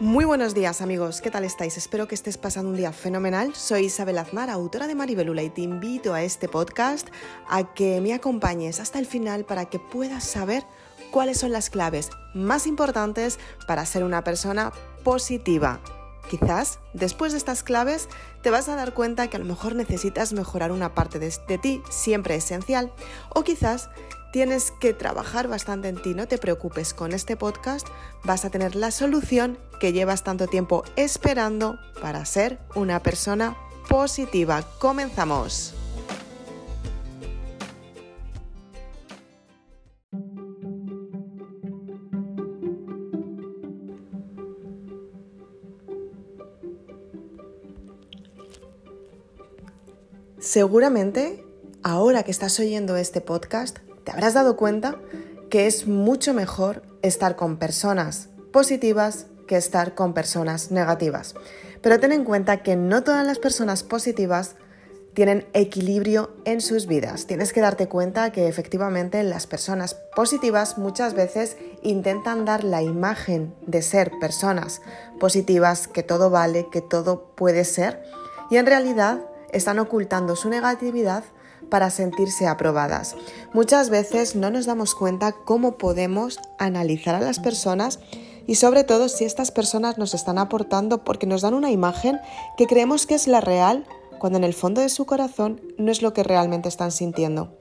Muy buenos días amigos, ¿qué tal estáis? Espero que estés pasando un día fenomenal. Soy Isabel Aznar, autora de Maribelula y te invito a este podcast a que me acompañes hasta el final para que puedas saber cuáles son las claves más importantes para ser una persona positiva. Quizás después de estas claves te vas a dar cuenta que a lo mejor necesitas mejorar una parte de, de ti, siempre esencial, o quizás tienes que trabajar bastante en ti, no te preocupes, con este podcast vas a tener la solución que llevas tanto tiempo esperando para ser una persona positiva. Comenzamos. Seguramente, ahora que estás oyendo este podcast, te habrás dado cuenta que es mucho mejor estar con personas positivas que estar con personas negativas. Pero ten en cuenta que no todas las personas positivas tienen equilibrio en sus vidas. Tienes que darte cuenta que efectivamente las personas positivas muchas veces intentan dar la imagen de ser personas positivas, que todo vale, que todo puede ser, y en realidad están ocultando su negatividad para sentirse aprobadas. Muchas veces no nos damos cuenta cómo podemos analizar a las personas y sobre todo si estas personas nos están aportando porque nos dan una imagen que creemos que es la real cuando en el fondo de su corazón no es lo que realmente están sintiendo.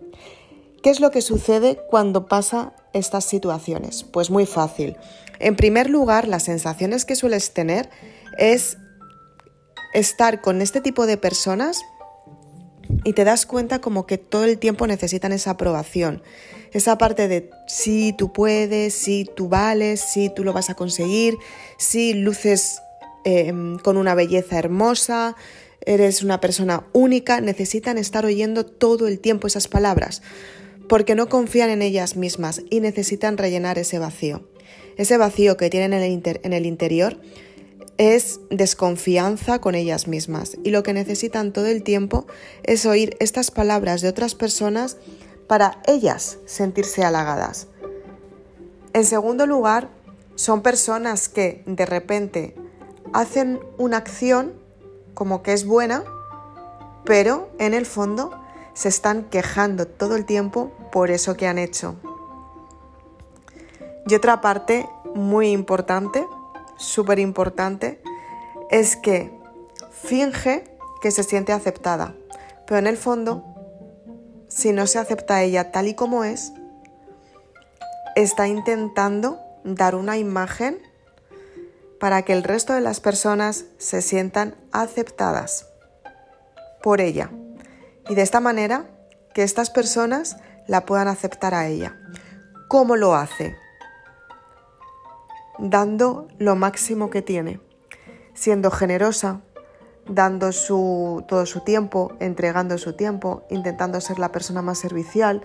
¿Qué es lo que sucede cuando pasa estas situaciones? Pues muy fácil. En primer lugar, las sensaciones que sueles tener es estar con este tipo de personas y te das cuenta como que todo el tiempo necesitan esa aprobación. Esa parte de si tú puedes, si tú vales, si tú lo vas a conseguir, si luces em, con una belleza hermosa, eres una persona única, necesitan estar oyendo todo el tiempo esas palabras, porque no confían en ellas mismas y necesitan rellenar ese vacío. Ese vacío que tienen en el, en el interior es desconfianza con ellas mismas y lo que necesitan todo el tiempo es oír estas palabras de otras personas para ellas sentirse halagadas. En segundo lugar, son personas que de repente hacen una acción como que es buena, pero en el fondo se están quejando todo el tiempo por eso que han hecho. Y otra parte muy importante súper importante es que finge que se siente aceptada, pero en el fondo, si no se acepta a ella tal y como es, está intentando dar una imagen para que el resto de las personas se sientan aceptadas por ella y de esta manera que estas personas la puedan aceptar a ella. ¿Cómo lo hace? Dando lo máximo que tiene, siendo generosa, dando su, todo su tiempo, entregando su tiempo, intentando ser la persona más servicial,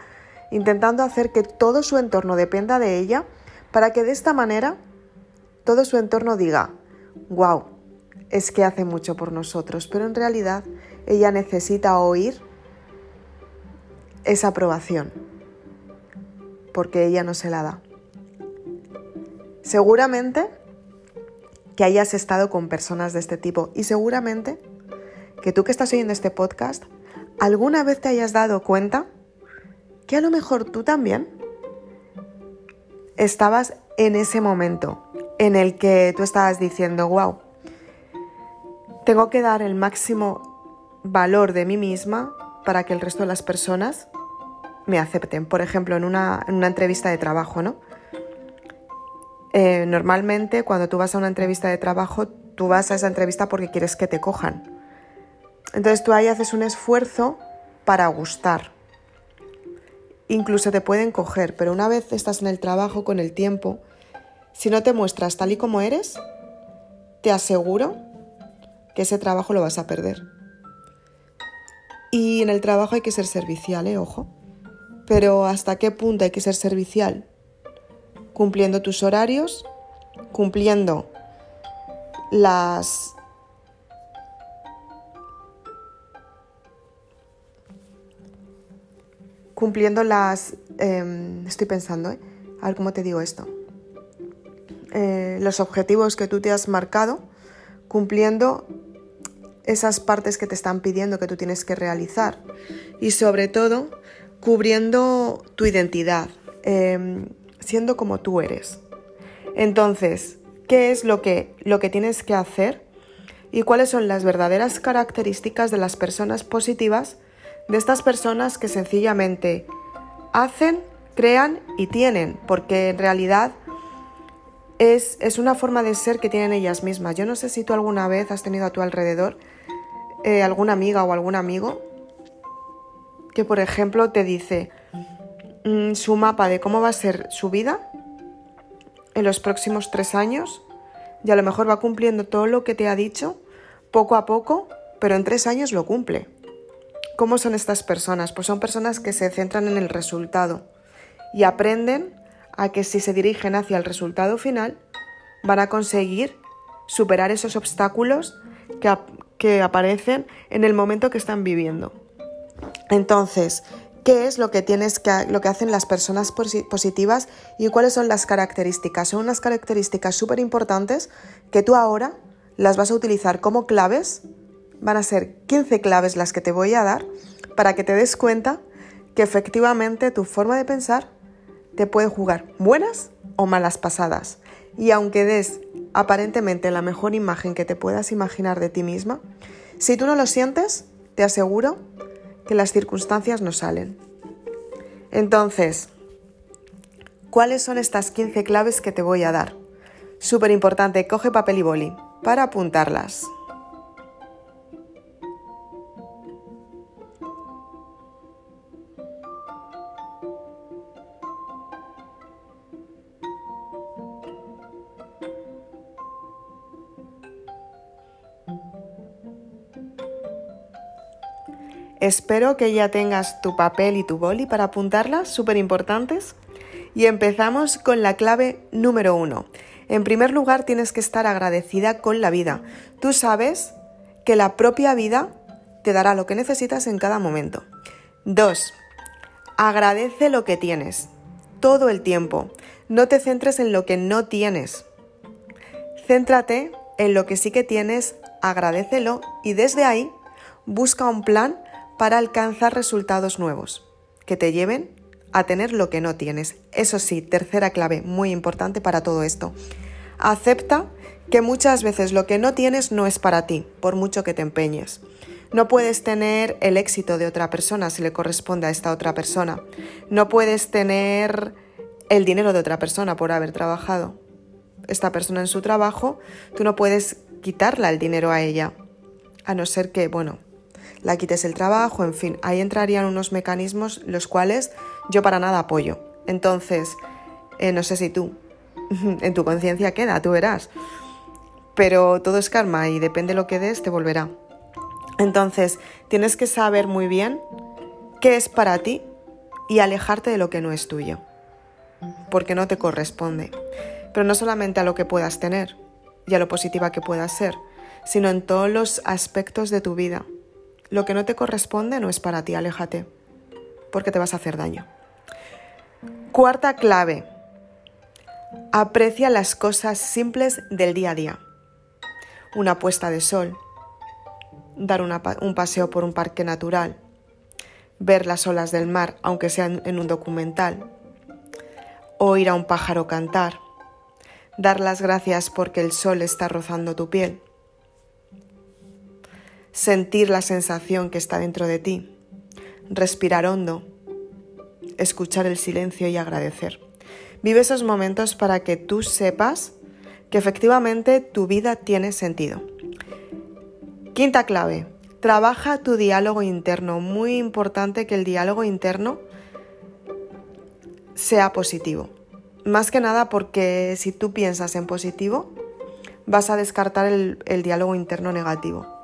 intentando hacer que todo su entorno dependa de ella, para que de esta manera todo su entorno diga, wow, es que hace mucho por nosotros, pero en realidad ella necesita oír esa aprobación, porque ella no se la da. Seguramente que hayas estado con personas de este tipo y seguramente que tú que estás oyendo este podcast, alguna vez te hayas dado cuenta que a lo mejor tú también estabas en ese momento en el que tú estabas diciendo, wow, tengo que dar el máximo valor de mí misma para que el resto de las personas me acepten. Por ejemplo, en una, en una entrevista de trabajo, ¿no? Eh, normalmente cuando tú vas a una entrevista de trabajo, tú vas a esa entrevista porque quieres que te cojan. Entonces tú ahí haces un esfuerzo para gustar. Incluso te pueden coger, pero una vez estás en el trabajo con el tiempo, si no te muestras tal y como eres, te aseguro que ese trabajo lo vas a perder. Y en el trabajo hay que ser servicial, ¿eh? Ojo. Pero ¿hasta qué punto hay que ser servicial? Cumpliendo tus horarios, cumpliendo las cumpliendo las em, estoy pensando ¿eh? a ver cómo te digo esto. Eh, los objetivos que tú te has marcado, cumpliendo esas partes que te están pidiendo que tú tienes que realizar. Y sobre todo cubriendo tu identidad, em, siendo como tú eres. Entonces, ¿qué es lo que, lo que tienes que hacer y cuáles son las verdaderas características de las personas positivas, de estas personas que sencillamente hacen, crean y tienen, porque en realidad es, es, una forma de ser que tienen ellas mismas. Yo no sé si tú alguna vez has tenido a tu alrededor eh, alguna amiga o algún amigo que, por ejemplo, te dice mm, su mapa de cómo va a ser su vida en los próximos tres años y a lo mejor va cumpliendo todo lo que te ha dicho poco a poco, pero en tres años lo cumple. ¿Cómo son estas personas? Pues son personas que se centran en el resultado y aprenden a que si se dirigen hacia el resultado final, van a conseguir superar esos obstáculos que, que aparecen en el momento que están viviendo. Entonces, ¿qué es lo que tienes que, lo que hacen las personas positivas y cuáles son las características? Son unas características súper importantes que tú ahora las vas a utilizar como claves. Van a ser 15 claves las que te voy a dar para que te des cuenta que efectivamente tu forma de pensar te puede jugar buenas o malas pasadas. Y aunque des aparentemente la mejor imagen que te puedas imaginar de ti misma, si tú no lo sientes, te aseguro que las circunstancias no salen. Entonces, ¿cuáles son estas 15 claves que te voy a dar? Súper importante, coge papel y boli para apuntarlas. Espero que ya tengas tu papel y tu boli para apuntarlas, súper importantes. Y empezamos con la clave número uno. En primer lugar, tienes que estar agradecida con la vida. Tú sabes que la propia vida te dará lo que necesitas en cada momento. Dos, agradece lo que tienes todo el tiempo. No te centres en lo que no tienes. Céntrate en lo que sí que tienes, agradecelo y desde ahí busca un plan para alcanzar resultados nuevos que te lleven a tener lo que no tienes. Eso sí, tercera clave muy importante para todo esto. Acepta que muchas veces lo que no tienes no es para ti, por mucho que te empeñes. No puedes tener el éxito de otra persona si le corresponde a esta otra persona. No puedes tener el dinero de otra persona por haber trabajado. Esta persona en su trabajo, tú no puedes quitarla el dinero a ella. A no ser que, bueno, la quites el trabajo, en fin, ahí entrarían unos mecanismos los cuales yo para nada apoyo. Entonces, eh, no sé si tú, en tu conciencia queda, tú verás. Pero todo es karma y depende de lo que des, te volverá. Entonces, tienes que saber muy bien qué es para ti y alejarte de lo que no es tuyo, porque no te corresponde. Pero no solamente a lo que puedas tener y a lo positiva que puedas ser, sino en todos los aspectos de tu vida. Lo que no te corresponde no es para ti, aléjate, porque te vas a hacer daño. Cuarta clave. Aprecia las cosas simples del día a día. Una puesta de sol, dar un paseo por un parque natural, ver las olas del mar, aunque sean en un documental, oír a un pájaro cantar, dar las gracias porque el sol está rozando tu piel, sentir la sensación que está dentro de ti, respirar hondo, escuchar el silencio y agradecer. Vive esos momentos para que tú sepas que efectivamente tu vida tiene sentido. Quinta clave, trabaja tu diálogo interno. Muy importante que el diálogo interno sea positivo. Más que nada porque si tú piensas en positivo, vas a descartar el, diálogo interno negativo.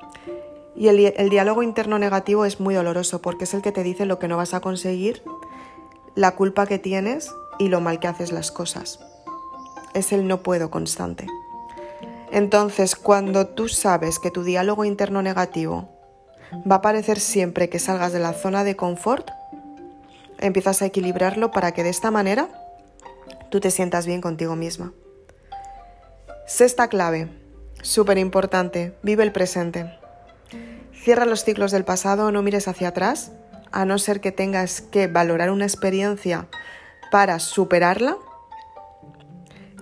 Y el, diálogo interno negativo es muy doloroso porque es el que te dice lo que no vas a conseguir, la culpa que tienes y lo mal que haces las cosas. Es el no puedo constante. Entonces, cuando tú sabes que tu diálogo interno negativo va a parecer siempre que salgas de la zona de confort, empiezas a equilibrarlo para que de esta manera tú te sientas bien contigo misma. Sexta clave, súper importante, vive el presente. Cierra los ciclos del pasado, no mires hacia atrás, a no ser que tengas que valorar una experiencia para superarla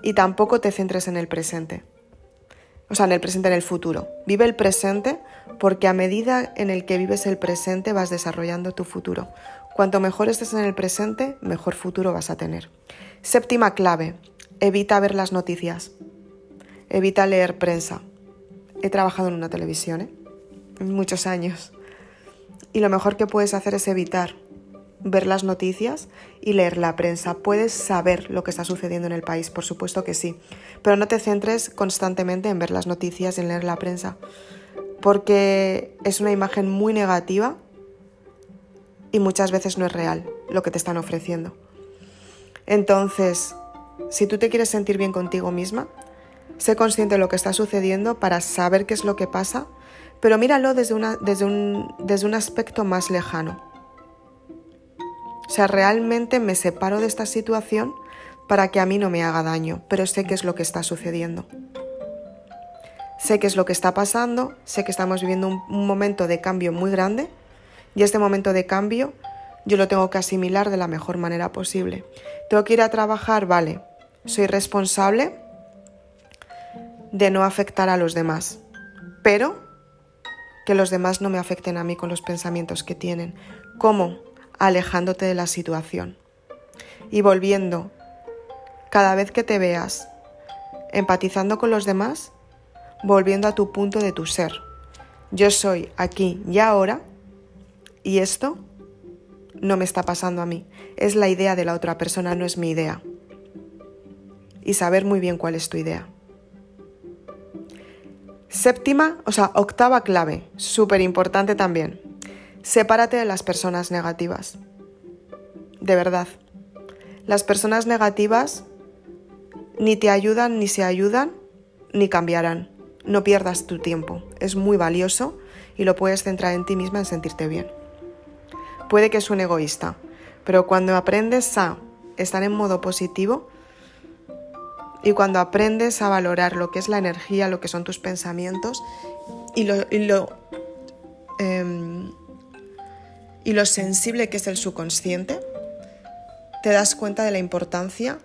y tampoco te centres en el presente. O sea, en el presente, en el futuro. Vive el presente porque a medida en el que vives el presente vas desarrollando tu futuro. Cuanto mejor estés en el presente, mejor futuro vas a tener. Séptima clave, evita ver las noticias. Evita leer prensa. He trabajado en una televisión, ¿eh? Muchos años. Y lo mejor que puedes hacer es evitar ver las noticias y leer la prensa. Puedes saber lo que está sucediendo en el país, por supuesto que sí, pero no te centres constantemente en ver las noticias y en leer la prensa, porque es una imagen muy negativa y muchas veces no es real lo que te están ofreciendo. Entonces, si tú te quieres sentir bien contigo misma, sé consciente de lo que está sucediendo para saber qué es lo que pasa, pero míralo desde, desde, un, desde un aspecto más lejano o sea, realmente me separo de esta situación para que a mí no me haga daño, pero sé qué es lo que está sucediendo. Sé qué es lo que está pasando, sé que estamos viviendo un, momento de cambio muy grande y este momento de cambio yo lo tengo que asimilar de la mejor manera posible. Tengo que ir a trabajar, vale, soy responsable de no afectar a los demás, pero que los demás no me afecten a mí con los pensamientos que tienen. ¿Cómo? alejándote de la situación y volviendo cada vez que te veas empatizando con los demás, volviendo a tu punto de tu ser. Yo soy aquí y ahora y esto no me está pasando a mí. Es la idea de la otra persona, no es mi idea. Y saber muy bien cuál es tu idea. Séptima, o sea, octava clave, súper importante también. Sepárate de las personas negativas. De verdad. Las personas negativas ni te ayudan, ni se ayudan, ni cambiarán. No pierdas tu tiempo. Es muy valioso y lo puedes centrar en ti misma en sentirte bien. Puede que es un egoísta, pero cuando aprendes a estar en modo positivo y cuando aprendes a valorar lo que es la energía, lo que son tus pensamientos y lo, em, y lo sensible que es el subconsciente, te das cuenta de la importancia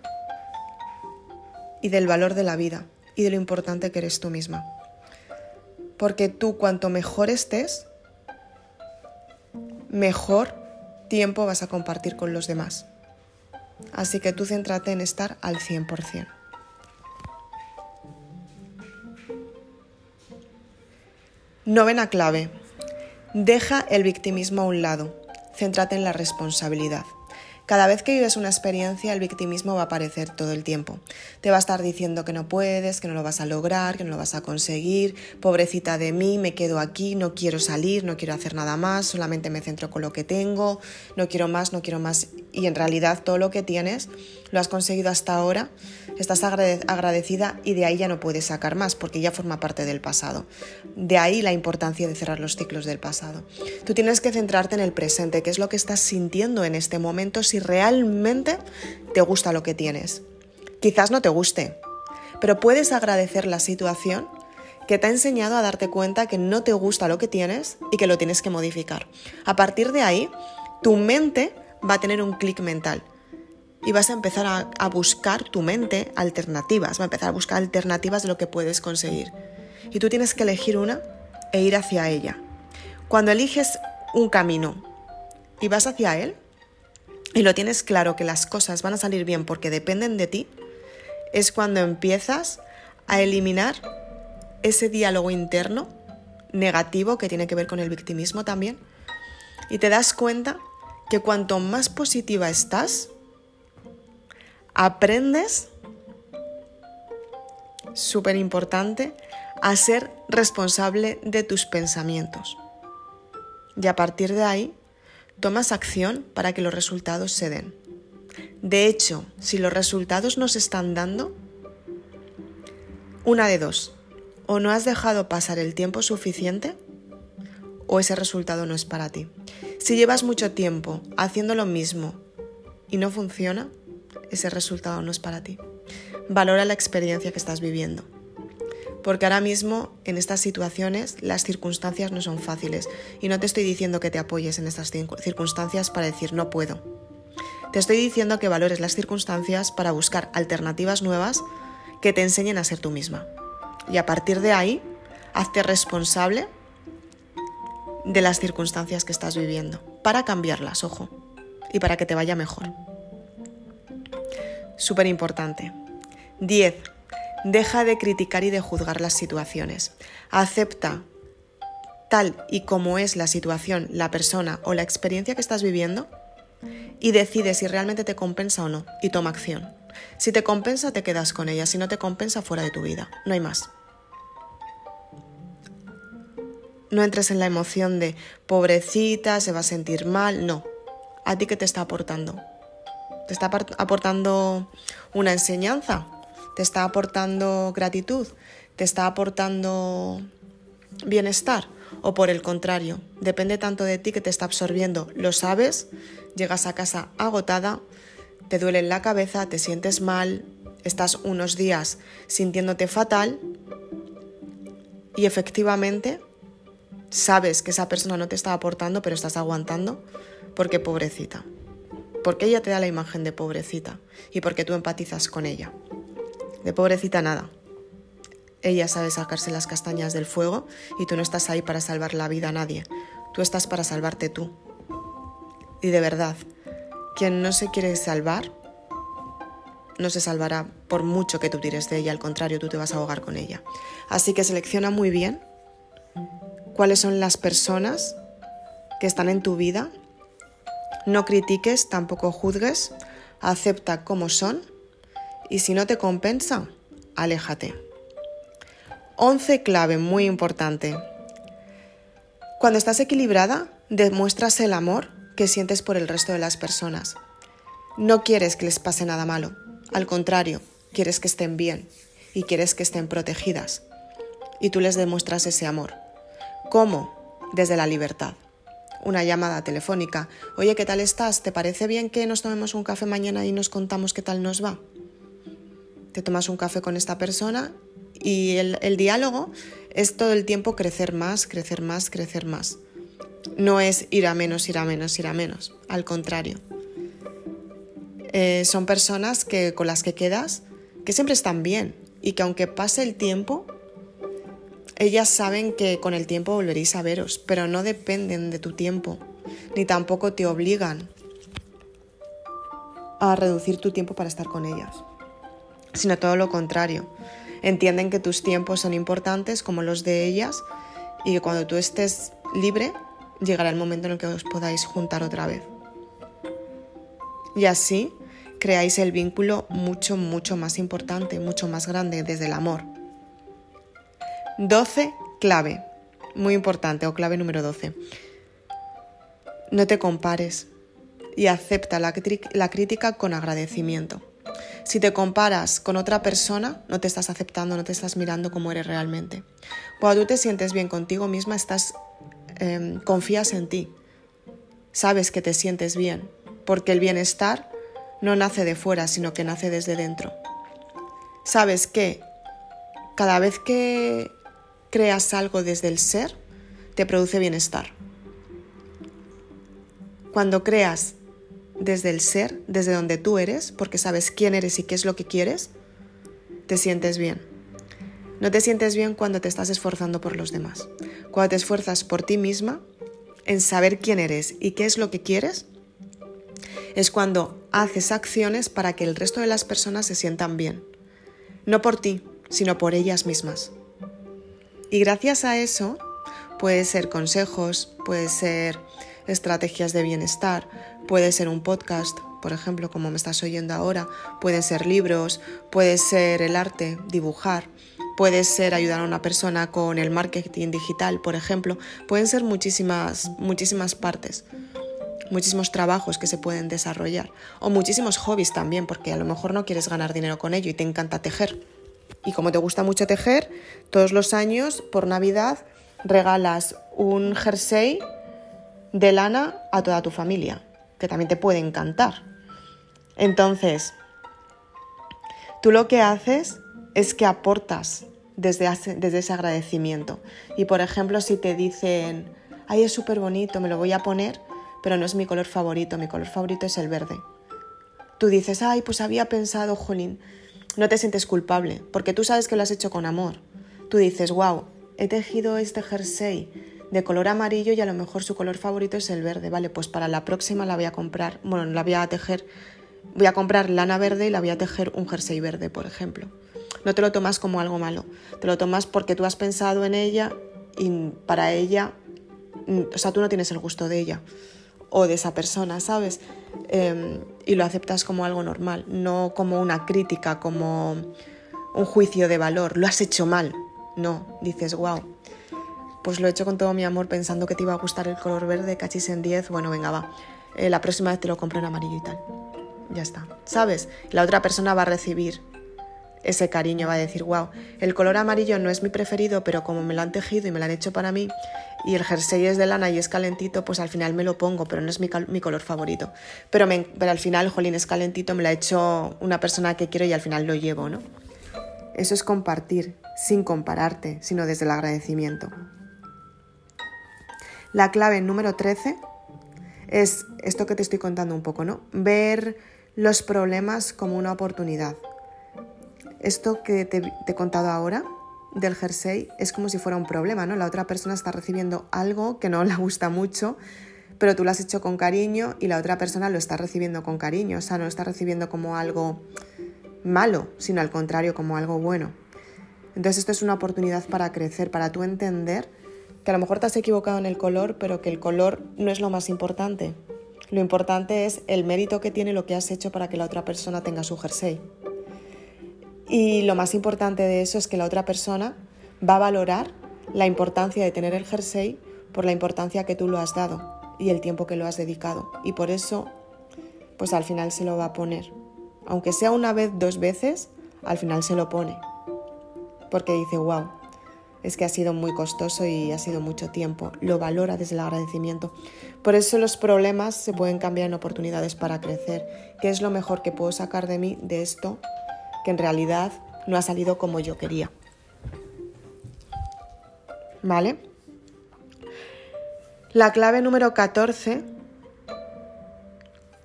y del valor de la vida y de lo importante que eres tú misma. Porque tú cuanto mejor estés, mejor tiempo vas a compartir con los demás. Así que tú céntrate en estar al 100%. Novena clave. Deja el victimismo a un lado, céntrate en la responsabilidad. Cada vez que vives una experiencia, el victimismo va a aparecer todo el tiempo. Te va a estar diciendo que no puedes, que no lo vas a lograr, que no lo vas a conseguir, pobrecita de mí, me quedo aquí, no quiero salir, no quiero hacer nada más, solamente me centro con lo que tengo, no quiero más, no quiero más. Y en realidad todo lo que tienes lo has conseguido hasta ahora, estás agradecida y de ahí ya no puedes sacar más porque ya forma parte del pasado. De ahí la importancia de cerrar los ciclos del pasado. Tú tienes que centrarte en el presente, qué es lo que estás sintiendo en este momento si realmente te gusta lo que tienes. Quizás no te guste, pero puedes agradecer la situación que te ha enseñado a darte cuenta que no te gusta lo que tienes y que lo tienes que modificar. A partir de ahí, tu mente va a tener un clic mental y vas a empezar a, buscar tu mente alternativas, va a empezar a buscar alternativas de lo que puedes conseguir. Y tú tienes que elegir una e ir hacia ella. Cuando eliges un camino y vas hacia él, y lo tienes claro que las cosas van a salir bien porque dependen de ti, es cuando empiezas a eliminar ese diálogo interno negativo que tiene que ver con el victimismo también y te das cuenta que cuanto más positiva estás, aprendes, súper importante, a ser responsable de tus pensamientos. Y a partir de ahí tomas acción para que los resultados se den. De hecho, si los resultados no se están dando, una de dos, o no has dejado pasar el tiempo suficiente o ese resultado no es para ti. Si llevas mucho tiempo haciendo lo mismo y no funciona, ese resultado no es para ti. Valora la experiencia que estás viviendo. porque ahora mismo en estas situaciones las circunstancias no son fáciles y no te estoy diciendo que te apoyes en estas circunstancias para decir no puedo. Te estoy diciendo que valores las circunstancias para buscar alternativas nuevas que te enseñen a ser tú misma. Y a partir de ahí, hazte responsable de las circunstancias que estás viviendo, para cambiarlas, ojo, y para que te vaya mejor. Súper importante. 10. Deja de criticar y de juzgar las situaciones. Acepta tal y como es la situación, la persona o la experiencia que estás viviendo y decide si realmente te compensa o no y toma acción. Si te compensa, te quedas con ella. Si no te compensa, fuera de tu vida. No hay más. No entres en la emoción de pobrecita, se va a sentir mal. No. ¿A ti qué te está aportando? ¿Te está aportando una enseñanza? ¿Te está aportando gratitud? ¿Te está aportando bienestar? ¿O por el contrario, depende tanto de ti que te está absorbiendo? ¿Lo sabes? Llegas a casa agotada, te duele la cabeza, te sientes mal, estás unos días sintiéndote fatal y efectivamente sabes que esa persona no te está aportando, pero estás aguantando porque pobrecita. Porque ella te da la imagen de pobrecita y porque tú empatizas con ella. De pobrecita nada. Ella sabe sacarse las castañas del fuego y tú no estás ahí para salvar la vida a nadie. Tú estás para salvarte tú. Y de verdad, quien no se quiere salvar, no se salvará por mucho que tú tires de ella, al contrario, tú te vas a ahogar con ella. Así que selecciona muy bien cuáles son las personas que están en tu vida. No critiques, tampoco juzgues, acepta como son y si no te compensa, aléjate. 11 clave muy importante. Cuando estás equilibrada, demuestras el amor que sientes por el resto de las personas. No quieres que les pase nada malo, al contrario, quieres que estén bien y quieres que estén protegidas. Y tú les demuestras ese amor. ¿Cómo? Desde la libertad. Una llamada telefónica. Oye, ¿qué tal estás? ¿Te parece bien que nos tomemos un café mañana y nos contamos qué tal nos va? Te tomas un café con esta persona y el, diálogo es todo el tiempo crecer más, crecer más, crecer más. No es ir a menos, ir a menos, ir a menos. Al contrario. Eh, son personas que, con las que quedas que siempre están bien y que aunque pase el tiempo, ellas saben que con el tiempo volveréis a veros, pero no dependen de tu tiempo, ni tampoco te obligan a reducir tu tiempo para estar con ellas, sino todo lo contrario. Entienden que tus tiempos son importantes como los de ellas y que cuando tú estés libre llegará el momento en el que os podáis juntar otra vez. Y así creáis el vínculo mucho, mucho más importante, mucho más grande desde el amor. 12. Clave. Muy importante, o clave número 12. No te compares y acepta la, crítica con agradecimiento. Si te comparas con otra persona, no te estás aceptando, no te estás mirando como eres realmente. Cuando tú te sientes bien contigo misma, estás Em, confías en ti, sabes que te sientes bien, porque el bienestar no nace de fuera, sino que nace desde dentro. Sabes que cada vez que creas algo desde el ser, te produce bienestar. Cuando creas desde el ser, desde donde tú eres, porque sabes quién eres y qué es lo que quieres, te sientes bien. No te sientes bien cuando te estás esforzando por los demás. Cuando te esfuerzas por ti misma, en saber quién eres y qué es lo que quieres, es cuando haces acciones para que el resto de las personas se sientan bien. No por ti, sino por ellas mismas. Y gracias a eso, puede ser consejos, puede ser estrategias de bienestar, puede ser un podcast, por ejemplo, como me estás oyendo ahora, pueden ser libros, puede ser el arte, dibujar, puede ser ayudar a una persona con el marketing digital, por ejemplo, pueden ser muchísimas, muchísimas partes, muchísimos trabajos que se pueden desarrollar o muchísimos hobbies también, porque a lo mejor no quieres ganar dinero con ello y te encanta tejer. Y como te gusta mucho tejer, todos los años por Navidad regalas un jersey de lana a toda tu familia, que también te puede encantar. Entonces, tú lo que haces es que aportas desde, desde ese agradecimiento. Y por ejemplo, si te dicen, ay, es súper bonito, me lo voy a poner, pero no es mi color favorito, mi color favorito es el verde. Tú dices, ay, pues había pensado, jolín, no te sientes culpable, porque tú sabes que lo has hecho con amor. Tú dices, wow, he tejido este jersey de color amarillo y a lo mejor su color favorito es el verde. Vale, pues para la próxima la voy a comprar, bueno, la voy a tejer, voy a comprar lana verde y la voy a tejer un jersey verde, por ejemplo. No te lo tomas como algo malo, te lo tomas porque tú has pensado en ella y para ella, mm, o sea, tú no tienes el gusto de ella o de esa persona, ¿sabes? Em, y lo aceptas como algo normal, no como una crítica, como un juicio de valor. Lo has hecho mal. No, dices, wow, pues lo he hecho con todo mi amor pensando que te iba a gustar el color verde, cachis en 10, bueno, venga, va. Eh, la próxima vez te lo compro en amarillo y tal. Ya está, ¿sabes? La otra persona va a recibir ese cariño, va a decir, wow, el color amarillo no es mi preferido, pero como me lo han tejido y me lo han hecho para mí, y el jersey es de lana y es calentito, pues al final me lo pongo, pero no es mi, color favorito. Pero, pero al final, jolín, es calentito, me lo ha hecho una persona que quiero y al final lo llevo, ¿no? Eso es compartir, sin compararte, sino desde el agradecimiento. La clave número 13 es esto que te estoy contando un poco, ¿no? Ver los problemas como una oportunidad. Esto que te, he contado ahora del jersey es como si fuera un problema, ¿no? La otra persona está recibiendo algo que no le gusta mucho, pero tú lo has hecho con cariño y la otra persona lo está recibiendo con cariño, o sea, no lo está recibiendo como algo malo, sino al contrario, como algo bueno. Entonces esto es una oportunidad para crecer, para tú entender que a lo mejor te has equivocado en el color, pero que el color no es lo más importante. Lo importante es el mérito que tiene lo que has hecho para que la otra persona tenga su jersey. Y lo más importante de eso es que la otra persona va a valorar la importancia de tener el jersey por la importancia que tú lo has dado y el tiempo que lo has dedicado. Y por eso, pues al final se lo va a poner. Aunque sea una vez, dos veces, al final se lo pone. Porque dice, wow, es que ha sido muy costoso y ha sido mucho tiempo. Lo valora desde el agradecimiento. Por eso los problemas se pueden cambiar en oportunidades para crecer. ¿Qué es lo mejor que puedo sacar de mí de esto que en realidad no ha salido como yo quería? ¿Vale? La clave número 14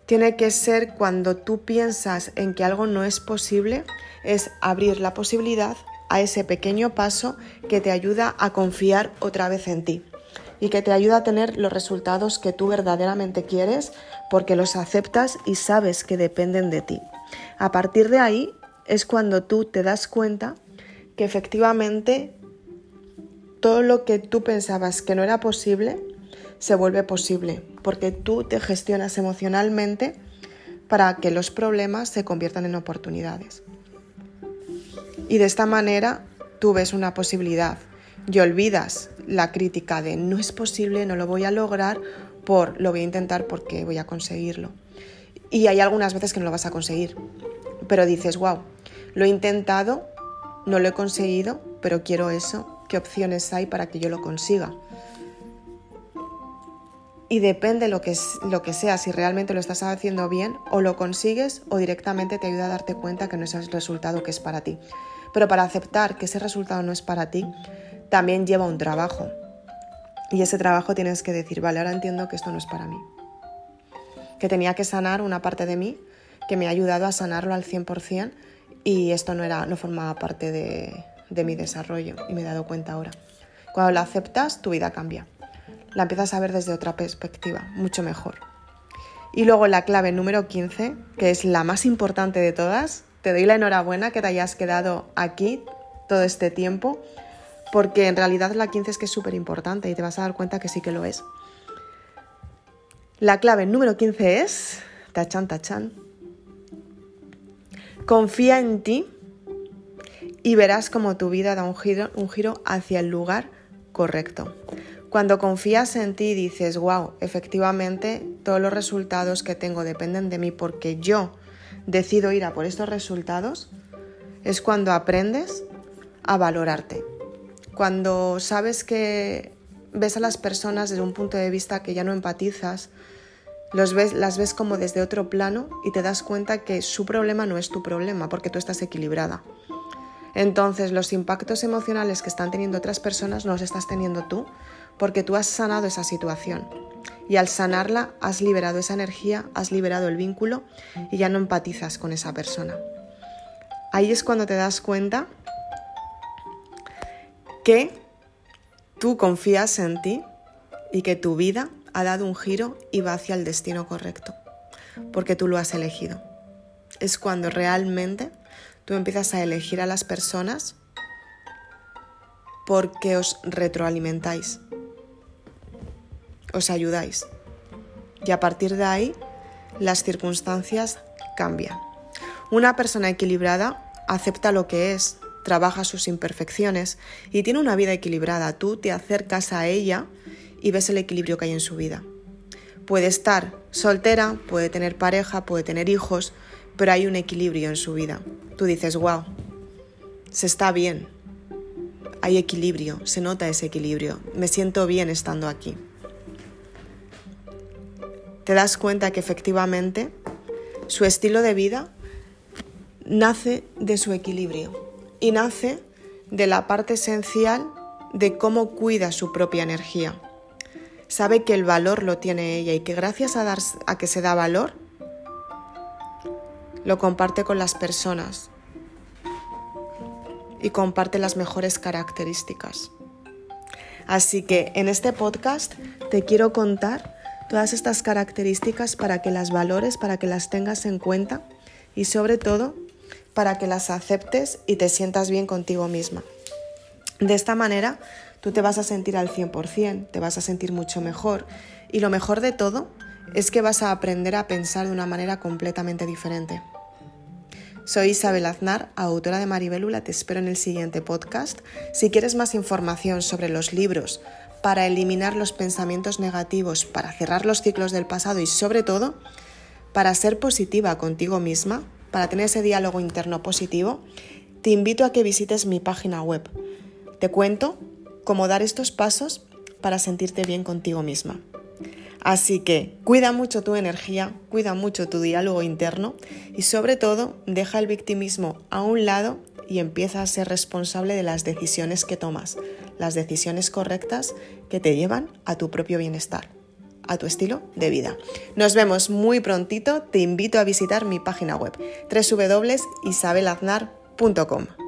tiene que ser cuando tú piensas en que algo no es posible, es abrir la posibilidad a ese pequeño paso que te ayuda a confiar otra vez en ti y que te ayuda a tener los resultados que tú verdaderamente quieres porque los aceptas y sabes que dependen de ti. A partir de ahí es cuando tú te das cuenta que efectivamente todo lo que tú pensabas que no era posible se vuelve posible porque tú te gestionas emocionalmente para que los problemas se conviertan en oportunidades. Y de esta manera tú ves una posibilidad y olvidas la crítica de no es posible, no lo voy a lograr, por lo voy a intentar porque voy a conseguirlo. Y hay algunas veces que no lo vas a conseguir, pero dices, wow, lo he intentado, no lo he conseguido, pero quiero eso, ¿qué opciones hay para que yo lo consiga? Y depende lo que, lo que sea, si realmente lo estás haciendo bien, o lo consigues o directamente te ayuda a darte cuenta que no es el resultado que es para ti. Pero para aceptar que ese resultado no es para ti, también lleva un trabajo. Y ese trabajo tienes que decir, vale, ahora entiendo que esto no es para mí. Que tenía que sanar una parte de mí que me ha ayudado a sanarlo al 100% y esto no, era, no formaba parte de, de mi desarrollo y me he dado cuenta ahora. Cuando lo aceptas, tu vida cambia. La empiezas a ver desde otra perspectiva, mucho mejor. Y luego la clave número 15, que es la más importante de todas, te doy la enhorabuena que te hayas quedado aquí todo este tiempo, porque en realidad la 15 es que es súper importante y te vas a dar cuenta que sí que lo es. La clave número 15 es, tachan, tachan, confía en ti y verás como tu vida da un giro, un giro hacia el lugar correcto. Cuando confías en ti y dices, wow, efectivamente todos los resultados que tengo dependen de mí porque yo decido ir a por estos resultados, es cuando aprendes a valorarte. Cuando sabes que ves a las personas desde un punto de vista que ya no empatizas, las ves como desde otro plano y te das cuenta que su problema no es tu problema porque tú estás equilibrada. Entonces los impactos emocionales que están teniendo otras personas no los estás teniendo tú porque tú has sanado esa situación. Y al sanarla has liberado esa energía, has liberado el vínculo y ya no empatizas con esa persona. Ahí es cuando te das cuenta que tú confías en ti y que tu vida ha dado un giro y va hacia el destino correcto, porque tú lo has elegido. Es cuando realmente tú empiezas a elegir a las personas porque os retroalimentáis, os ayudáis. Y a partir de ahí, las circunstancias cambian. Una persona equilibrada acepta lo que es, trabaja sus imperfecciones y tiene una vida equilibrada. Tú te acercas a ella y ves el equilibrio que hay en su vida. Puede estar soltera, puede tener pareja, puede tener hijos, pero hay un equilibrio en su vida. Tú dices, wow, se está bien, hay equilibrio, se nota ese equilibrio, me siento bien estando aquí. Te das cuenta que efectivamente su estilo de vida nace de su equilibrio y nace de la parte esencial de cómo cuida su propia energía. Sabe que el valor lo tiene ella y que gracias a, dar, a que se da valor, lo comparte con las personas y comparte las mejores características. Así que en este podcast te quiero contar todas estas características para que las valores, para que las tengas en cuenta y sobre todo para que las aceptes y te sientas bien contigo misma. De esta manera, tú te vas a sentir al 100%, te vas a sentir mucho mejor y lo mejor de todo es que vas a aprender a pensar de una manera completamente diferente. Soy Isabel Aznar, autora de Maribelula, te espero en el siguiente podcast. Si quieres más información sobre los libros para eliminar los pensamientos negativos, para cerrar los ciclos del pasado y sobre todo para ser positiva contigo misma, para tener ese diálogo interno positivo, te invito a que visites mi página web. Te cuento cómo dar estos pasos para sentirte bien contigo misma. Así que cuida mucho tu energía, cuida mucho tu diálogo interno y sobre todo deja el victimismo a un lado y empieza a ser responsable de las decisiones que tomas, las decisiones correctas que te llevan a tu propio bienestar a tu estilo de vida. Nos vemos muy prontito, te invito a visitar mi página web www.isabelaznar.com.